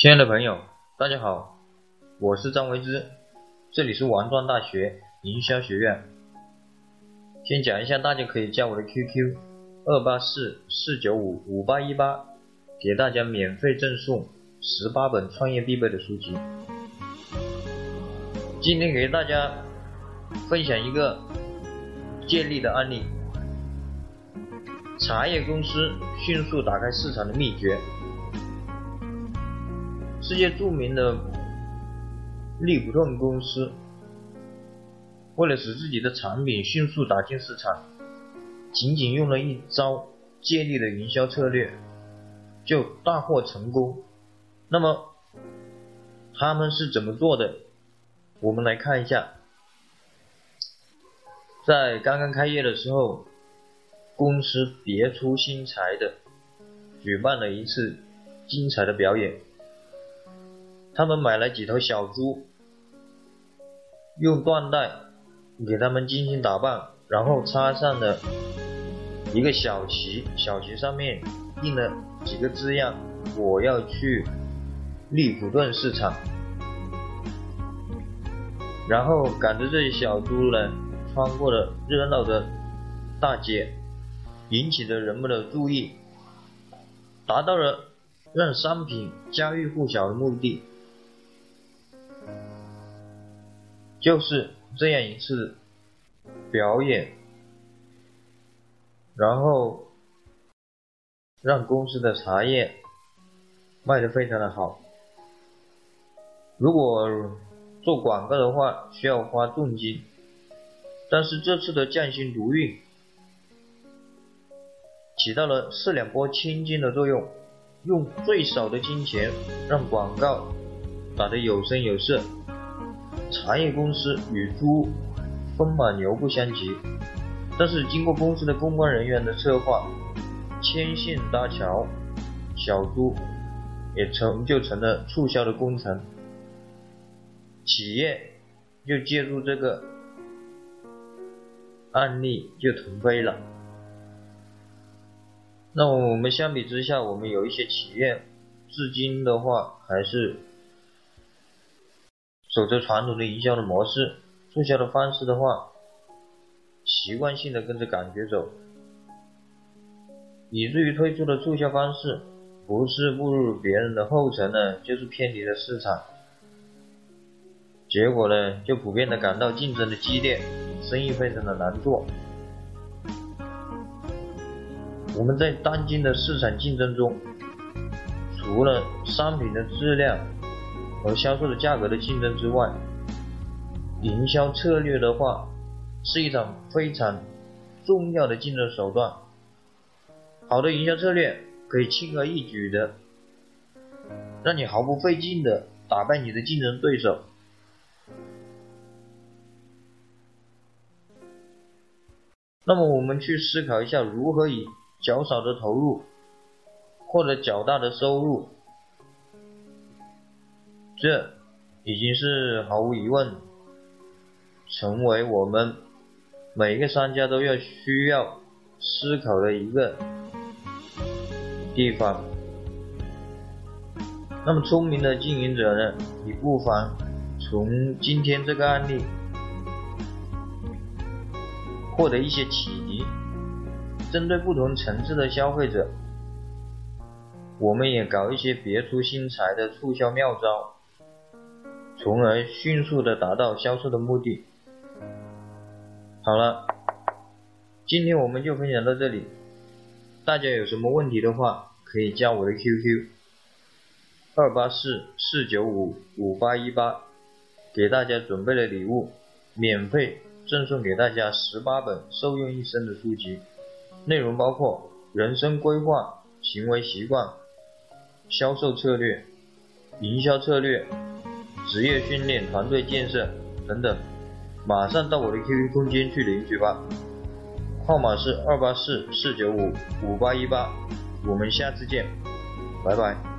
亲爱的朋友，大家好，我是张维之，这里是王庄大学营销学院。先讲一下，大家可以加我的 QQ：二八四四九五五八一八，给大家免费赠送十八本创业必备的书籍。今天给大家分享一个建立的案例：茶叶公司迅速打开市场的秘诀。世界著名的利普顿公司，为了使自己的产品迅速打进市场，仅仅用了一招借力的营销策略，就大获成功。那么他们是怎么做的？我们来看一下，在刚刚开业的时候，公司别出心裁的举办了一次精彩的表演。他们买了几头小猪，用缎带给他们精心打扮，然后插上了一个小旗，小旗上面印了几个字样：“我要去利普顿市场。”然后赶着这些小猪呢，穿过了热闹的大街，引起了人们的注意，达到了让商品家喻户晓的目的。就是这样一次表演，然后让公司的茶叶卖得非常的好。如果做广告的话，需要花重金，但是这次的匠心独运起到了四两拨千斤的作用，用最少的金钱让广告打得有声有色。茶叶公司与猪风马牛不相及，但是经过公司的公关人员的策划，牵线搭桥，小猪也成就成了促销的功臣。企业就借助这个案例就腾飞了。那么我们相比之下，我们有一些企业至今的话还是。守着传统的营销的模式，促销的方式的话，习惯性的跟着感觉走，以至于推出的促销方式不是步入别人的后尘呢，就是偏离了市场，结果呢，就普遍的感到竞争的激烈，生意非常的难做。我们在当今的市场竞争中，除了商品的质量，和销售的价格的竞争之外，营销策略的话，是一场非常重要的竞争手段。好的营销策略可以轻而易举的，让你毫不费劲的打败你的竞争对手。那么我们去思考一下，如何以较少的投入获得较大的收入。这已经是毫无疑问，成为我们每一个商家都要需要思考的一个地方。那么聪明的经营者呢，你不妨从今天这个案例获得一些启迪，针对不同层次的消费者，我们也搞一些别出心裁的促销妙招。从而迅速的达到销售的目的。好了，今天我们就分享到这里。大家有什么问题的话，可以加我的 QQ：二八四四九五五八一八，给大家准备了礼物，免费赠送给大家十八本受用一生的书籍，内容包括人生规划、行为习惯、销售策略、营销策略。职业训练、团队建设等等，马上到我的 QQ 空间去领取吧，号码是二八四四九五五八一八，我们下次见，拜拜。